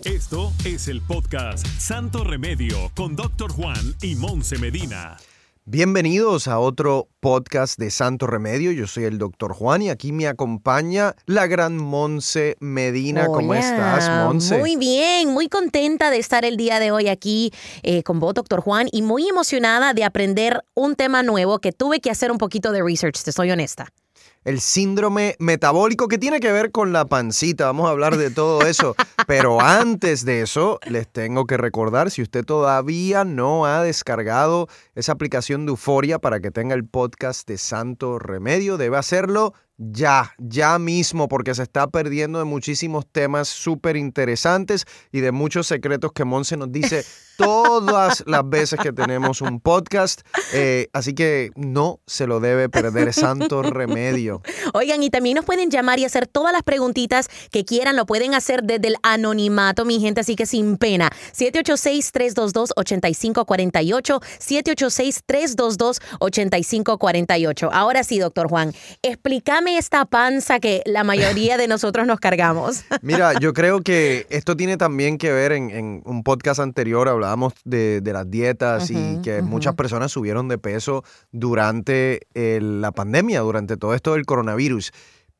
Esto es el podcast Santo Remedio con Doctor Juan y Monse Medina. Bienvenidos a otro podcast de Santo Remedio. Yo soy el Doctor Juan y aquí me acompaña la gran Monse Medina. ¿Cómo estás, Monse? Muy bien, muy contenta de estar el día de hoy aquí eh, con vos, Doctor Juan, y muy emocionada de aprender un tema nuevo que tuve que hacer un poquito de research, te soy honesta el síndrome metabólico que tiene que ver con la pancita. Vamos a hablar de todo eso. Pero antes de eso, les tengo que recordar, si usted todavía no ha descargado esa aplicación de Euforia para que tenga el podcast de Santo Remedio, debe hacerlo ya, ya mismo, porque se está perdiendo de muchísimos temas súper interesantes y de muchos secretos que Monse nos dice todas las veces que tenemos un podcast. Eh, así que no se lo debe perder, santo remedio. Oigan, y también nos pueden llamar y hacer todas las preguntitas que quieran. Lo pueden hacer desde el anonimato, mi gente, así que sin pena. 786-322-8548. 786-322-8548. Ahora sí, doctor Juan, explícame esta panza que la mayoría de nosotros nos cargamos. Mira, yo creo que esto tiene también que ver en, un podcast anterior, hablábamos de, las dietas y que muchas personas subieron de peso durante la pandemia, durante todo esto del coronavirus.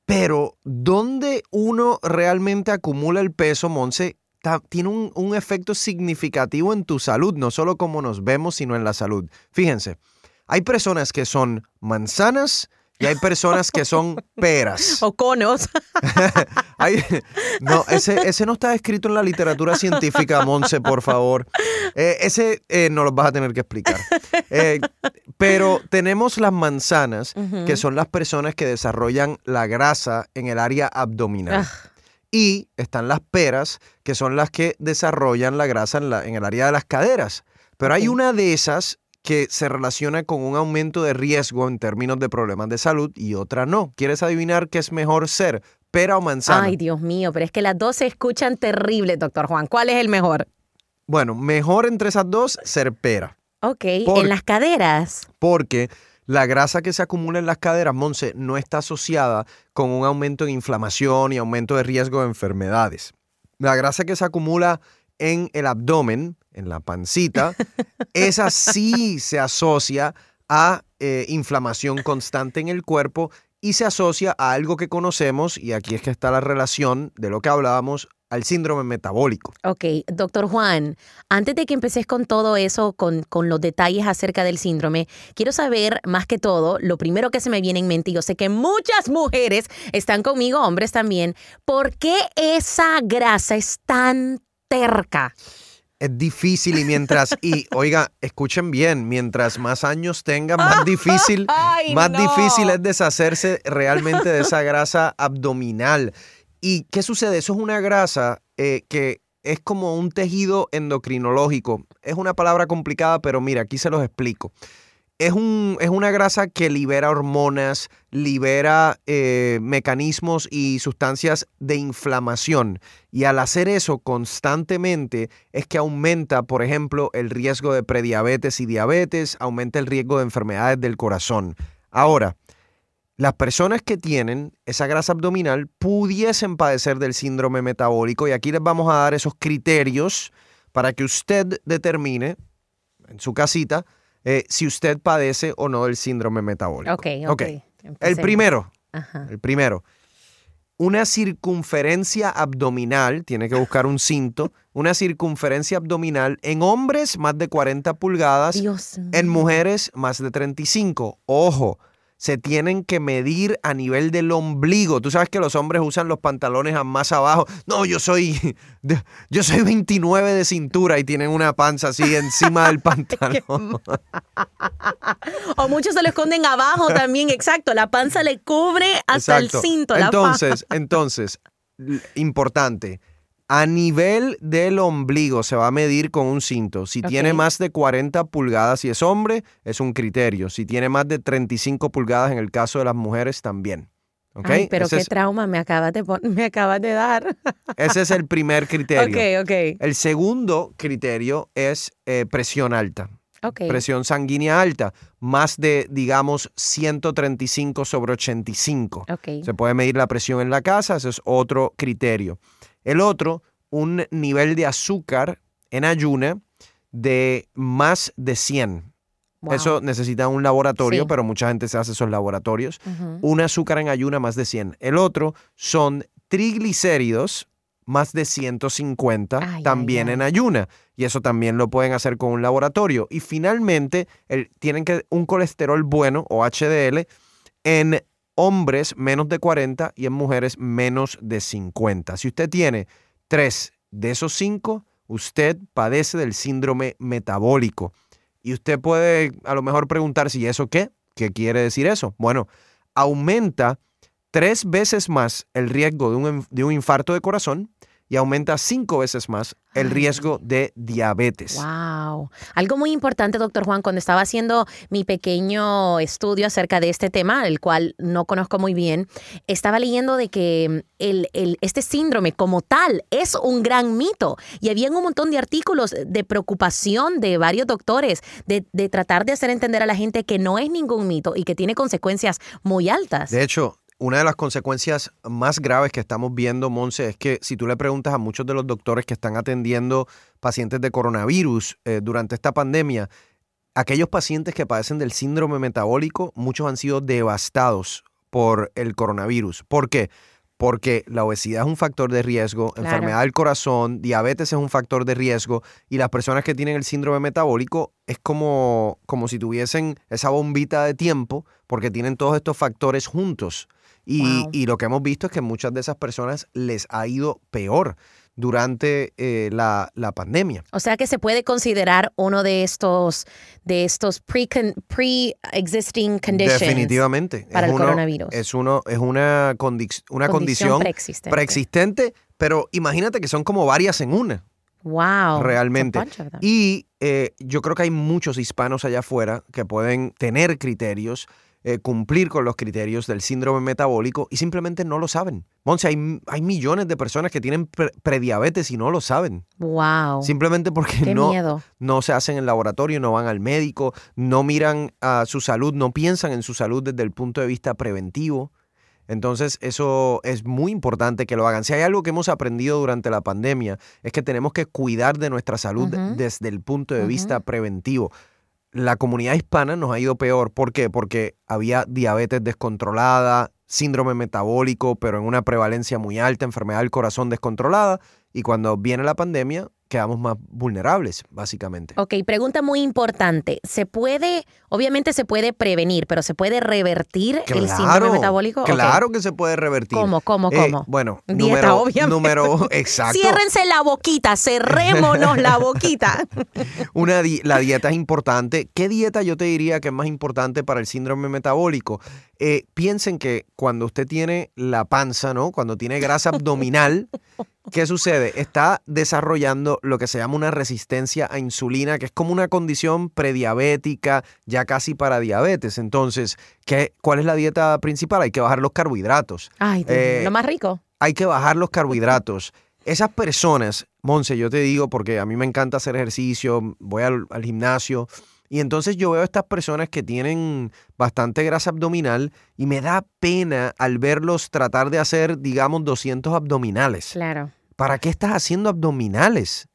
Pero, ¿dónde uno realmente acumula el peso, Monse? tiene un, un, efecto significativo en tu salud, no solo como nos vemos, sino en la salud. Fíjense, hay personas que son manzanas, y hay personas que son peras. O conos. no, ese, ese no está escrito en la literatura científica, Monse, por favor. Eh, ese eh, no lo vas a tener que explicar. Eh, pero tenemos las manzanas, que son las personas que desarrollan la grasa en el área abdominal. Ah. Y están las peras, que son las que desarrollan la grasa en, la, en el área de las caderas. Pero hay una de esas que se relaciona con un aumento de riesgo en términos de problemas de salud y otra no. ¿Quieres adivinar qué es mejor ser, pera o manzana? Ay, Dios mío, pero es que las dos se escuchan terribles, doctor Juan. ¿Cuál es el mejor? Bueno, mejor entre esas dos, ser pera. Ok, en las caderas. Porque la grasa que se acumula en las caderas, Monse, no está asociada con un aumento en inflamación y aumento de riesgo de enfermedades. La grasa que se acumula en el abdomen, en la pancita, esa sí se asocia a eh, inflamación constante en el cuerpo y se asocia a algo que conocemos, y aquí es que está la relación de lo que hablábamos, al síndrome metabólico. Ok, doctor Juan, antes de que empeces con todo eso, con, con, los detalles acerca del síndrome, quiero saber más que todo, lo primero que se me viene en mente, y yo sé que muchas mujeres están conmigo, hombres también, ¿por qué esa grasa es tan terca? es difícil y mientras, y oiga, escuchen bien, mientras más años tengan, más difícil, más difícil es deshacerse realmente de esa grasa abdominal. ¿Y qué sucede? Eso es una grasa eh, que es como un tejido endocrinológico. Es una palabra complicada, pero mira, aquí se los explico es, un, es una grasa que libera hormonas, libera eh, mecanismos y sustancias de inflamación. Y al hacer eso constantemente es que aumenta, por ejemplo, el riesgo de prediabetes y diabetes, aumenta el riesgo de enfermedades del corazón. Ahora, las personas que tienen esa grasa abdominal pudiesen padecer del síndrome metabólico y aquí les vamos a dar esos criterios para que usted determine en su casita eh, si usted padece o no del síndrome metabólico. Ok, ok. El primero, el primero, una circunferencia abdominal, tiene que buscar un cinto, una circunferencia abdominal en hombres más de 40 pulgadas, en mujeres más de 35. Ojo, se tienen que medir a nivel del ombligo. Tú sabes que los hombres usan los pantalones más abajo. No, yo soy yo soy 29 de cintura y tienen una panza así encima del pantalón. o muchos se lo esconden abajo también, exacto. La panza le cubre hasta el cinto. entonces, entonces, importante a nivel del ombligo se va a medir con un cinto. Si tiene más de 40 pulgadas y es hombre, es un criterio. Si tiene más de 35 pulgadas en el caso de las mujeres, también. Ay, pero qué trauma me acabas, de me acabas de dar. Ese es el primer criterio. Ok, ok. El segundo criterio es eh, presión alta. Okay. Presión sanguínea alta, más de, digamos, 135 sobre 85. Okay. Se puede medir la presión en la casa, ese es otro criterio. El otro, un nivel de azúcar en ayuna de más de 100. Wow. Eso necesita un laboratorio, Sí. pero mucha gente se hace esos laboratorios. Un azúcar en ayuna más de 100. El otro son triglicéridos más de 150 Ay, ay, también ay. en ayuna. Y eso también lo pueden hacer con un laboratorio. Y finalmente, el- tienen que un colesterol bueno o HDL en hombres menos de 40 y en mujeres menos de 50. Si usted tiene tres de esos cinco, usted padece del síndrome metabólico. Y usted puede a lo mejor preguntar si eso qué, qué quiere decir eso. Bueno, aumenta tres veces más el riesgo de un, de un infarto de corazón y aumenta cinco veces más el Ay. riesgo de diabetes. Wow. Algo muy importante, doctor Juan, cuando estaba haciendo mi pequeño estudio acerca de este tema, el cual no conozco muy bien, estaba leyendo de que el, el- este síndrome como tal es un gran mito. Y había un montón de artículos de preocupación de varios doctores de, de tratar de hacer entender a la gente que no es ningún mito y que tiene consecuencias muy altas. De hecho, una de las consecuencias más graves que estamos viendo, Monse, es que si tú le preguntas a muchos de los doctores que están atendiendo pacientes de coronavirus eh, durante esta pandemia, aquellos pacientes que padecen del síndrome metabólico, muchos han sido devastados por el coronavirus. ¿Por qué? Porque la obesidad es un factor de riesgo, Claro. enfermedad del corazón, diabetes es un factor de riesgo y las personas que tienen el síndrome metabólico es como, como si tuviesen esa bombita de tiempo porque tienen todos estos factores juntos. Y, Wow. y lo que hemos visto es que muchas de esas personas les ha ido peor durante eh, la, la pandemia. O sea que se puede considerar uno de estos de estos pre pre-existing conditions Definitivamente. para es el uno- coronavirus. Es, uno, es una, condic- una condición, preexistente. preexistente, pero imagínate que son como varias en una. Wow. Realmente. Y eh, yo creo que hay muchos hispanos allá afuera que pueden tener criterios, eh, cumplir con los criterios del síndrome metabólico y simplemente no lo saben. Monse, hay, hay millones de personas que tienen pre- prediabetes y no lo saben. Wow. Simplemente porque no, miedo. no se hacen en el laboratorio, no van al médico, no miran a su salud, no piensan en su salud desde el punto de vista preventivo. Entonces, eso es muy importante que lo hagan. Si hay algo que hemos aprendido durante la pandemia, es que tenemos que cuidar de nuestra salud desde el punto de vista preventivo. La comunidad hispana nos ha ido peor. ¿Por qué? Porque había diabetes descontrolada, síndrome metabólico, pero en una prevalencia muy alta, enfermedad del corazón descontrolada. Y cuando viene la pandemia, quedamos más vulnerables, básicamente. Ok, pregunta muy importante. ¿Se puede, obviamente se puede prevenir, pero se puede revertir el síndrome metabólico? Claro que se puede revertir. ¿Cómo, cómo, Eh, cómo? bueno, Dieta, número, obviamente. número exacto. Ciérrense la boquita, cerrémonos la boquita. Una di- la dieta es importante. ¿Qué dieta yo te diría que es más importante para el síndrome metabólico? Eh, piensen que cuando usted tiene la panza, ¿no? Cuando tiene grasa abdominal, ¿qué sucede? Está desarrollando lo que se llama una resistencia a insulina, que es como una condición prediabética, ya casi para diabetes. Entonces, ¿qué, ¿cuál es la dieta principal? Hay que bajar los carbohidratos. Ay, Eh, lo más rico. hay que bajar los carbohidratos. Esas personas, Monse, yo te digo porque a mí me encanta hacer ejercicio, voy al, al gimnasio y entonces yo veo a estas personas que tienen bastante grasa abdominal y me da pena al verlos tratar de hacer, digamos, 200 abdominales. Claro. ¿Para qué estás haciendo abdominales?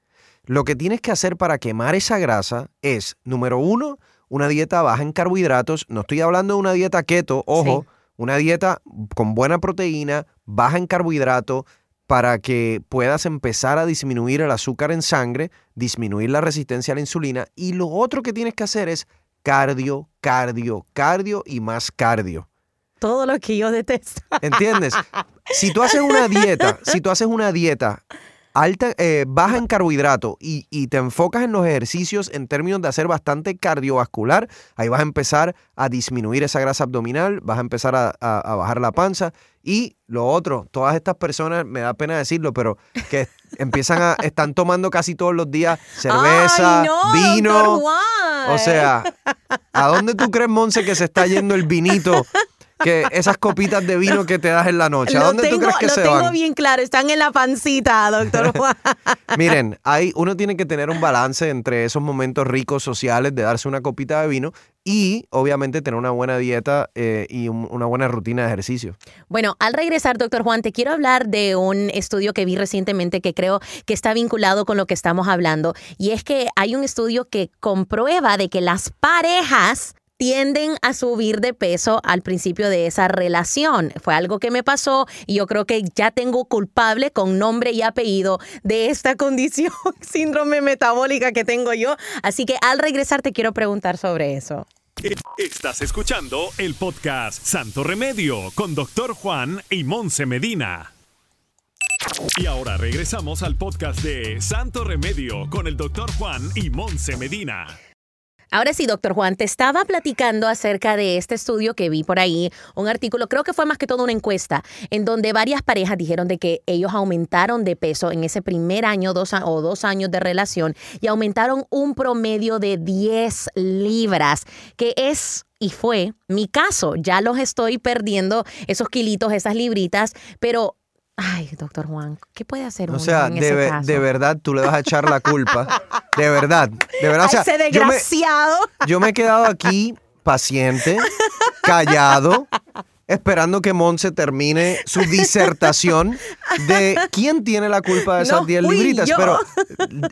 Lo que tienes que hacer para quemar esa grasa es, número uno, una dieta baja en carbohidratos. No estoy hablando de una dieta keto, ojo, Sí. una dieta con buena proteína, baja en carbohidrato, para que puedas empezar a disminuir el azúcar en sangre, disminuir la resistencia a la insulina. Y lo otro que tienes que hacer es cardio, cardio, cardio y más cardio. Todo lo que yo detesto. ¿Entiendes? Si tú haces una dieta, si tú haces una dieta alta, eh, baja en carbohidrato y, y te enfocas en los ejercicios en términos de hacer bastante cardiovascular, ahí vas a empezar a disminuir esa grasa abdominal, vas a empezar a, a- a bajar la panza. Y lo otro, todas estas personas, me da pena decirlo, pero que empiezan a, están tomando casi todos los días cerveza, Ay, no, vino. O sea, ¿a dónde tú crees, Monse, que se está yendo el vinito que esas copitas de vino que te das en la noche? ¿A Lo dónde tú tengo, crees que lo se tengo van? bien claro, están en la pancita, doctor Juan. Miren, hay, uno tiene que tener un balance entre esos momentos ricos sociales de darse una copita de vino y obviamente tener una buena dieta eh, y un- una buena rutina de ejercicio. Bueno, al regresar, doctor Juan, te quiero hablar de un estudio que vi recientemente que creo que está vinculado con lo que estamos hablando. Y es que hay un estudio que comprueba de que las parejas tienden a subir de peso al principio de esa relación. Fue algo que me pasó y yo creo que ya tengo culpable con nombre y apellido de esta condición, síndrome metabólica que tengo yo. Así que al regresar te quiero preguntar sobre eso. Estás escuchando el podcast Santo Remedio con Doctor Juan y Monse Medina. Y ahora regresamos al podcast de Santo Remedio con el Doctor Juan y Monse Medina. Ahora sí, doctor Juan, te estaba platicando acerca de este estudio que vi por ahí, un artículo, creo que fue más que todo una encuesta, en donde varias parejas dijeron de que ellos aumentaron de peso en ese primer año o dos años de relación y aumentaron un promedio de 10 libras, que es y fue mi caso. Ya los estoy perdiendo, esos kilitos, esas libritas, pero... Ay, doctor Juan, ¿qué puede hacer O uno sea, en de, ese caso? de verdad tú le vas a echar la culpa. De verdad, de verdad. O sea, ese yo me, desgraciado. yo me he quedado aquí paciente, callado, esperando que Monse termine su disertación de quién tiene la culpa de esas No 10 fui libritas. Pero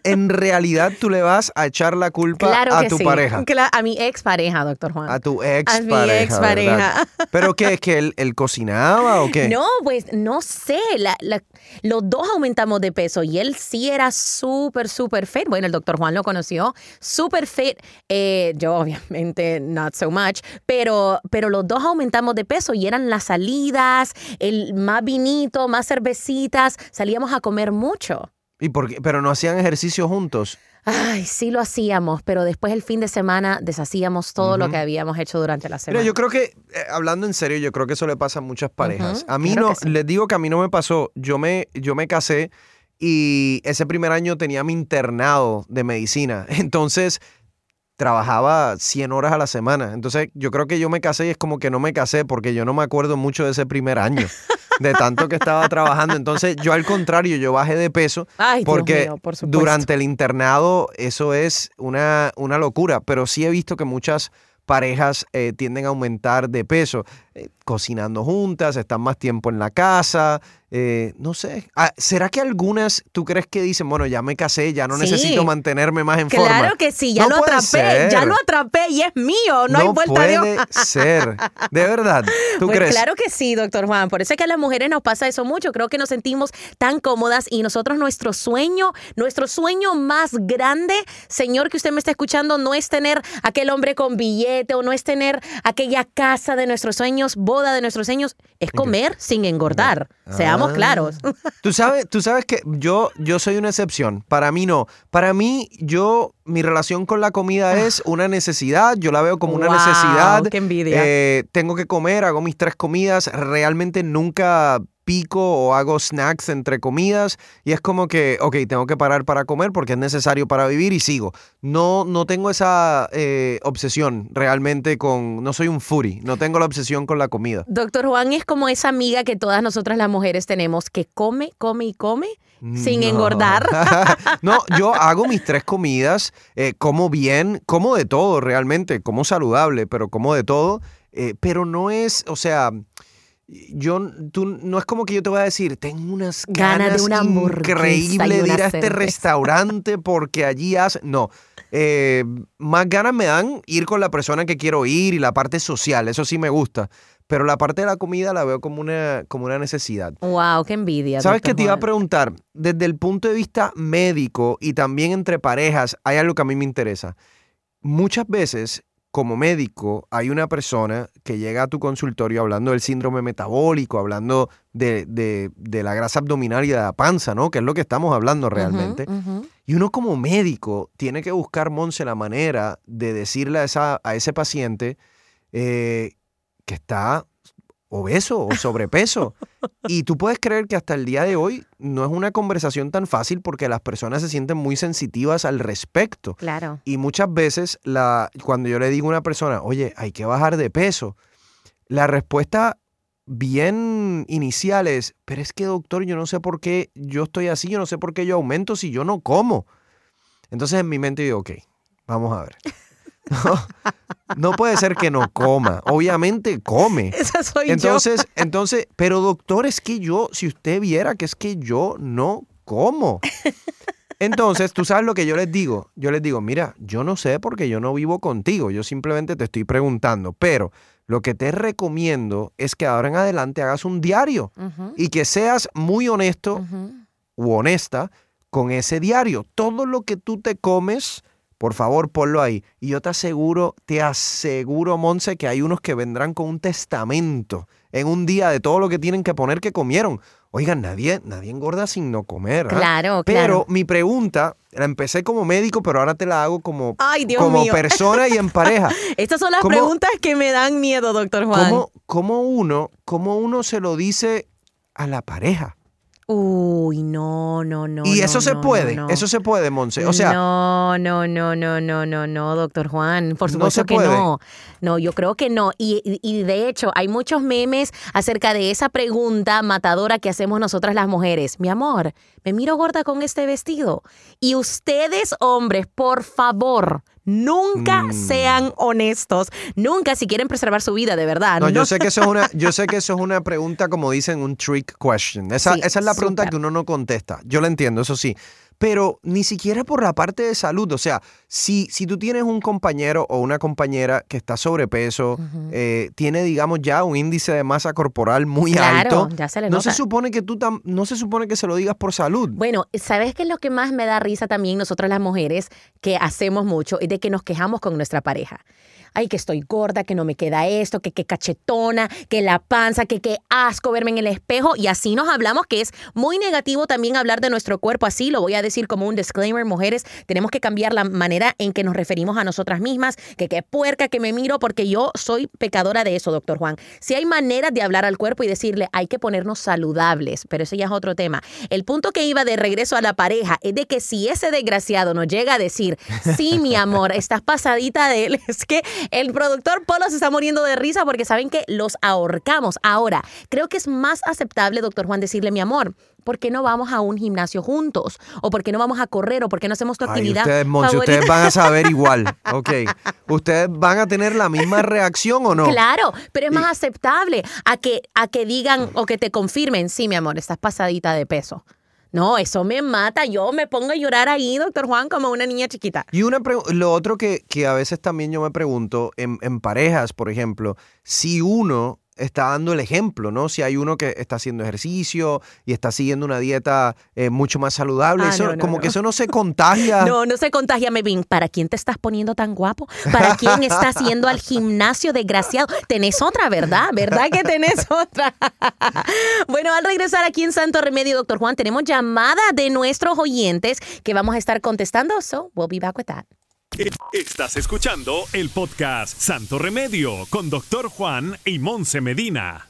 en realidad tú le vas a echar la culpa Claro a tu sí. pareja. A mi expareja, doctor Juan. A tu ex A mi pareja. expareja. ¿Pero qué? ¿Es que él, él cocinaba o qué? No, pues no sé. La- la- los dos aumentamos de peso y él sí era súper, súper fit. Bueno, el doctor Juan lo conoció. Súper fit. Eh, yo, obviamente, not so much. Pero, pero los dos aumentamos de peso y eran las salidas, el más vinito, más cervecitas. Salíamos a comer mucho. ¿Y por qué? Pero no hacían ejercicio juntos. Ay, sí lo hacíamos, pero después el fin de semana deshacíamos todo lo que habíamos hecho durante la semana. Mira, yo creo que, eh, hablando en serio, yo creo que eso le pasa a muchas parejas. A mí no, sí. les digo que a mí no me pasó. Yo me, yo me casé y ese primer año tenía mi internado de medicina. Entonces, trabajaba 100 horas a la semana. Entonces, yo creo que yo me casé y es como que no me casé porque yo no me acuerdo mucho de ese primer año, de tanto que estaba trabajando. Entonces, yo al contrario, yo bajé de peso Ay, porque mío, por supuesto. durante el internado eso es una, una locura, pero sí he visto que muchas parejas eh, tienden a aumentar de peso, eh, cocinando juntas, están más tiempo en la casa, eh, no sé. Ah, ¿Será que algunas tú crees que dicen, bueno, ya me casé, ya no Sí. necesito mantenerme más en forma? Claro que sí, ya No lo atrapé, ya lo atrapé y es mío, no, hay vuelta de puede hoja. ser, de verdad. ¿Tú Pues crees? claro que sí, doctor Juan. Por eso es que a las mujeres nos pasa eso mucho. Creo que nos sentimos tan cómodas y nosotros nuestro sueño, nuestro sueño más grande, señor que usted me está escuchando, no es tener aquel hombre con billete o no es tener aquella casa de nuestros sueños, boda de nuestros sueños, es comer sin engordar. Seamos Ah. claros. Tú sabes, tú sabes que yo, yo soy una excepción. Para mí no. Para mí, yo, mi relación con la comida es una necesidad. Yo la veo como una Wow, necesidad. qué envidia. Eh, tengo que comer, hago mis tres comidas. Realmente nunca pico o hago snacks entre comidas y es como que, ok, tengo que parar para comer porque es necesario para vivir y sigo. No, no tengo esa eh, obsesión realmente con, no soy un foodie, no tengo la obsesión con la comida. Doctor Juan es como esa amiga que todas nosotras las mujeres tenemos que come, come y come sin No. engordar. no, yo hago mis tres comidas, eh, como bien, como de todo realmente, como saludable, pero como de todo, eh, pero no es, o sea, yo, tú, no es como que yo te voy a decir, tengo unas Ganas ganas de una increíbles de ir a este cerveza. restaurante porque allí hace, no, eh, más ganas me dan ir con la persona que quiero ir y la parte social, eso sí me gusta, pero la parte de la comida la veo como una, como una necesidad. Wow, qué envidia. ¿Sabes qué te iba a preguntar? Desde el punto de vista médico y también entre parejas, hay algo que a mí me interesa. Muchas veces, como médico, hay una persona que llega a tu consultorio hablando del síndrome metabólico, hablando de, de- de la grasa abdominal y de la panza, ¿no? Que es lo que estamos hablando realmente. Y uno como médico tiene que buscar, Monse, la manera de decirle a, esa, a ese paciente eh, que está obeso o sobrepeso. y tú puedes creer que hasta el día de hoy no es una conversación tan fácil porque las personas se sienten muy sensitivas al respecto. Claro. Y muchas veces la, cuando yo le digo a una persona, oye, hay que bajar de peso, la respuesta bien inicial es, pero es que doctor, yo no sé por qué yo estoy así, yo no sé por qué yo aumento si yo no como. Entonces en mi mente digo, ok, vamos a ver. No, puede ser que no coma. Obviamente come. Esa soy entonces, yo. entonces, pero doctor, es que yo, si usted viera que es que yo no como. Entonces, tú sabes lo que yo les digo. Yo les digo, mira, yo no sé porque yo no vivo contigo. Yo simplemente te estoy preguntando. Pero lo que te recomiendo es que ahora en adelante hagas un diario y que seas muy honesto u honesta con ese diario. Todo lo que tú te comes por favor, ponlo ahí. Y yo te aseguro, te aseguro, Monse, que hay unos que vendrán con un testamento en un día de todo lo que tienen que poner que comieron. Oigan, nadie, nadie engorda sin no comer. ¿ah? Claro, Pero mi pregunta, la empecé como médico, pero ahora te la hago como, como persona y en pareja. Estas son las preguntas que me dan miedo, doctor Juan. ¿cómo, uno, ¿Cómo uno se lo dice a la pareja? Uy, no, no, no. Y eso se puede, eso se puede, Monse. O sea. No, no, no, no, no, no, no, doctor Juan. Por supuesto que no. No, yo creo que no. Y, y, de hecho, hay muchos memes acerca de esa pregunta matadora que hacemos nosotras las mujeres. Mi amor, me miro gorda con este vestido. Y ustedes, hombres, por favor, Nunca mm. sean honestos. Nunca si quieren preservar su vida, de verdad. No, yo sé que eso es una, yo sé que eso es una pregunta, como dicen, un trick question. Esa, esa es la pregunta que uno no contesta. Yo la entiendo, eso sí pero ni siquiera por la parte de salud. O sea, si, si tú tienes un compañero o una compañera que está sobrepeso, eh, tiene, digamos, ya un índice de masa corporal muy alto, no se supone que tú no se supone que se lo digas por salud. Bueno, ¿sabes qué es lo que más me da risa también nosotras las mujeres que hacemos mucho? Es de que nos quejamos con nuestra pareja ay, que estoy gorda, que no me queda esto, que qué cachetona, que la panza, que qué asco verme en el espejo. Y así nos hablamos, que es muy negativo también hablar de nuestro cuerpo así. Lo voy a decir como un disclaimer, mujeres, tenemos que cambiar la manera en que nos referimos a nosotras mismas, que qué puerca, que me miro, porque yo soy pecadora de eso, doctor Juan. Si hay maneras de hablar al cuerpo y decirle, hay que ponernos saludables, pero eso ya es otro tema. El punto que iba de regreso a la pareja es de que si ese desgraciado nos llega a decir, sí, mi amor, estás pasadita de él, es que el productor Polo se está muriendo de risa porque saben que los ahorcamos. Ahora, creo que es más aceptable, doctor Juan, decirle, mi amor, ¿por qué no vamos a un gimnasio juntos? ¿O por qué no vamos a correr? ¿O por qué no hacemos tu actividad? ustedes, ustedes van a saber igual. Ok. ¿Ustedes van a tener la misma reacción o no? Claro, pero es más aceptable a que, a que digan o que te confirmen, sí, mi amor, estás pasadita de peso. No, eso me mata. Yo me pongo a llorar ahí, doctor Juan, como una niña chiquita. Y una lo otro que, que, a veces también yo me pregunto, en, en parejas, por ejemplo, si uno está dando el ejemplo, ¿no? Si hay uno que está haciendo ejercicio y está siguiendo una dieta eh, mucho más saludable, ah, eso, como que eso no se contagia. No, no se contagia, Mevin. ¿Para quién te estás poniendo tan guapo? ¿Para quién estás yendo al gimnasio desgraciado? Tenés otra, ¿verdad? ¿Verdad que tenés otra? bueno, al regresar aquí en Santo Remedio, doctor Juan, tenemos llamada de nuestros oyentes que vamos a estar contestando. So, we'll be back with that. Estás escuchando el podcast Santo Remedio con Doctor Juan y Monse Medina.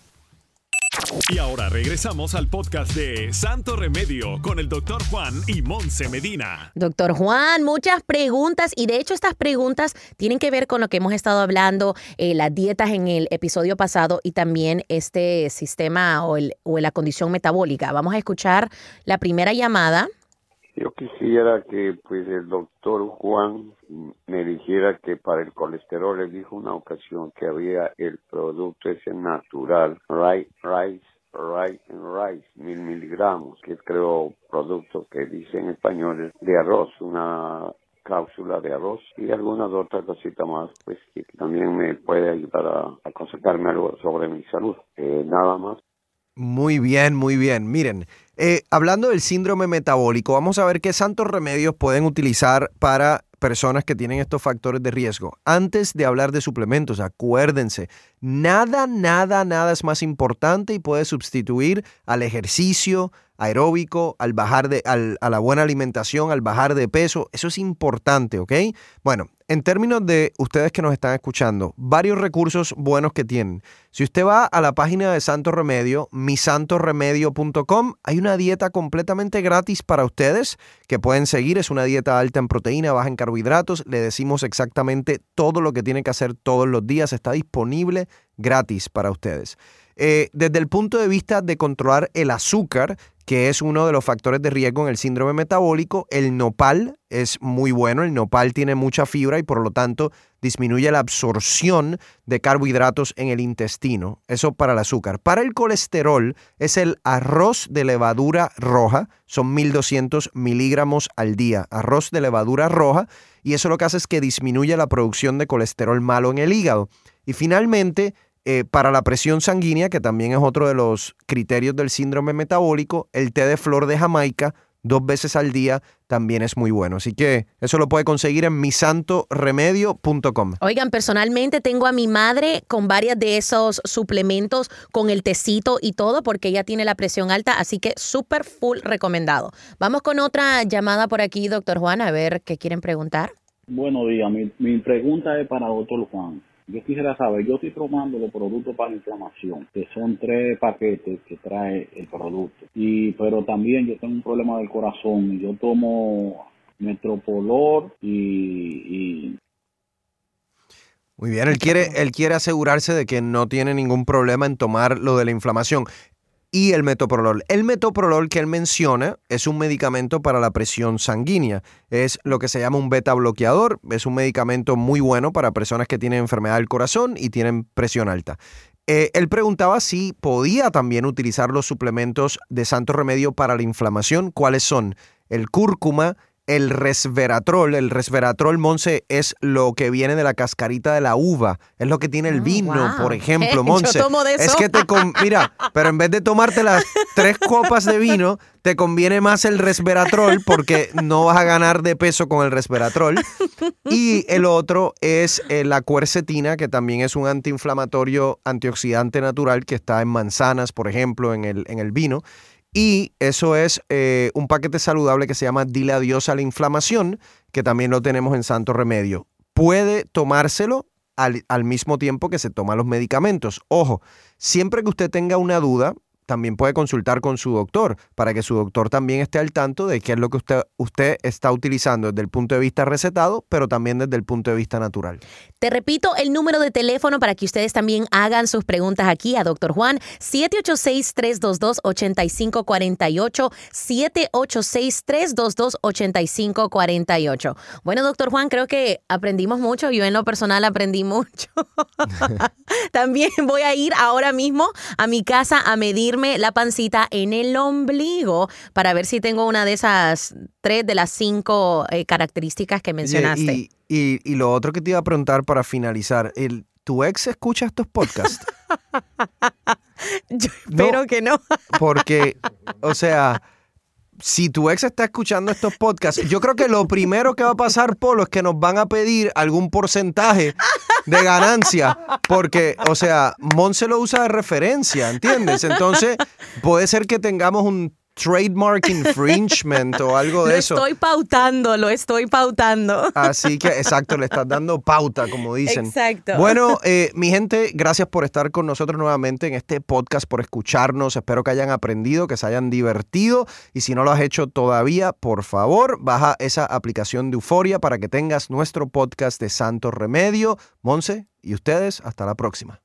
Y ahora regresamos al podcast de Santo Remedio con el doctor Juan y Monse Medina. Doctor Juan, muchas preguntas y de hecho estas preguntas tienen que ver con lo que hemos estado hablando, eh, las dietas en el episodio pasado y también este sistema o, o la condición metabólica. Vamos a escuchar la primera llamada. Yo quisiera que pues el doctor Juan me dijera que para el colesterol le dijo una ocasión que había el producto ese natural, rice, rice, rice rice, mil miligramos, que creo producto que dice en español de arroz, una cápsula de arroz y algunas otras cositas más, pues que también me puede ayudar a aconsejarme algo sobre mi salud. Eh, nada más. Muy bien, muy bien. Miren, eh, hablando del síndrome metabólico, vamos a ver qué santos remedios pueden utilizar para personas que tienen estos factores de riesgo. Antes de hablar de suplementos, acuérdense, nada, nada, nada es más importante y puede sustituir al ejercicio, aeróbico, al bajar de, a la buena alimentación, al bajar de peso. Eso es importante, ¿ok? Bueno, en términos de ustedes que nos están escuchando, varios recursos buenos que tienen. Si usted va a la página de Santo Remedio, misantoremedio.com, hay una dieta completamente gratis para ustedes que pueden seguir. Es una dieta alta en proteína, baja en carbohidratos. Le decimos exactamente todo lo que tiene que hacer todos los días. Está disponible gratis para ustedes. Eh, desde el punto de vista de controlar el azúcar, que es uno de los factores de riesgo en el síndrome metabólico. El nopal es muy bueno, el nopal tiene mucha fibra y por lo tanto disminuye la absorción de carbohidratos en el intestino. Eso para el azúcar. Para el colesterol es el arroz de levadura roja, son 1200 miligramos al día. Arroz de levadura roja y eso lo que hace es que disminuye la producción de colesterol malo en el hígado. Y finalmente, eh, para la presión sanguínea, que también es otro de los criterios del síndrome metabólico, el té de flor de Jamaica dos veces al día también es muy bueno. Así que eso lo puede conseguir en misantoremedio.com. Oigan, personalmente tengo a mi madre con varios de esos suplementos, con el tecito y todo, porque ella tiene la presión alta, así que súper full recomendado. Vamos con otra llamada por aquí, doctor Juan, a ver qué quieren preguntar. Buenos días, mi, mi pregunta es para doctor Juan. Yo quisiera saber, yo estoy tomando los productos para la inflamación, que son tres paquetes que trae el producto. Y pero también yo tengo un problema del corazón y yo tomo Metropolor y, muy bien, él quiere, él quiere asegurarse de que no tiene ningún problema en tomar lo de la inflamación y el metoprolol. El metoprolol que él menciona es un medicamento para la presión sanguínea. Es lo que se llama un beta bloqueador. Es un medicamento muy bueno para personas que tienen enfermedad del corazón y tienen presión alta. Eh, él preguntaba si podía también utilizar los suplementos de santo remedio para la inflamación. ¿Cuáles son? El cúrcuma, el resveratrol. El resveratrol, Monse, es lo que viene de la cascarita de la uva. Es lo que tiene el ah, vino, por ejemplo, Monse. Es que te mira, pero en vez de tomarte las tres copas de vino, te conviene más el resveratrol porque no vas a ganar de peso con el resveratrol. Y el otro es eh, la cuercetina, que también es un antiinflamatorio antioxidante natural que está en manzanas, por ejemplo, en el, en el vino. Y eso es eh, un paquete saludable que se llama Dile adiós a la inflamación, que también lo tenemos en Santo Remedio. Puede tomárselo al, al mismo tiempo que se toman los medicamentos. Ojo, siempre que usted tenga una duda, también puede consultar con su doctor para que su doctor también esté al tanto de qué es lo que usted, usted está utilizando desde el punto de vista recetado, pero también desde el punto de vista natural. Te repito el número de teléfono para que ustedes también hagan sus preguntas aquí a doctor Juan, 786-322-8548, 786-322-8548. Bueno, doctor Juan, creo que aprendimos mucho, yo en lo personal aprendí mucho. también voy a ir ahora mismo a mi casa a medir la pancita en el ombligo para ver si tengo una de esas tres de las cinco eh, características que mencionaste. Y, lo otro que te iba a preguntar para finalizar, el, ¿tu ex escucha estos podcasts? Yo espero que no. Porque, o sea, si tu ex está escuchando estos podcasts, yo creo que lo primero que va a pasar, Polo, es que nos van a pedir algún porcentaje de ganancia, porque, o sea, Monse lo usa de referencia, ¿entiendes? Entonces, puede ser que tengamos un trademark infringement o algo de eso. Lo estoy pautando, lo estoy pautando. Así que, exacto, le estás dando pauta, como dicen. Exacto. Bueno, eh, mi gente, gracias por estar con nosotros nuevamente en este podcast, por escucharnos. Espero que hayan aprendido, que se hayan divertido. Y si no lo has hecho todavía, por favor, baja esa aplicación de Euforia para que tengas nuestro podcast de Santo Remedio. Monse y ustedes, hasta la próxima.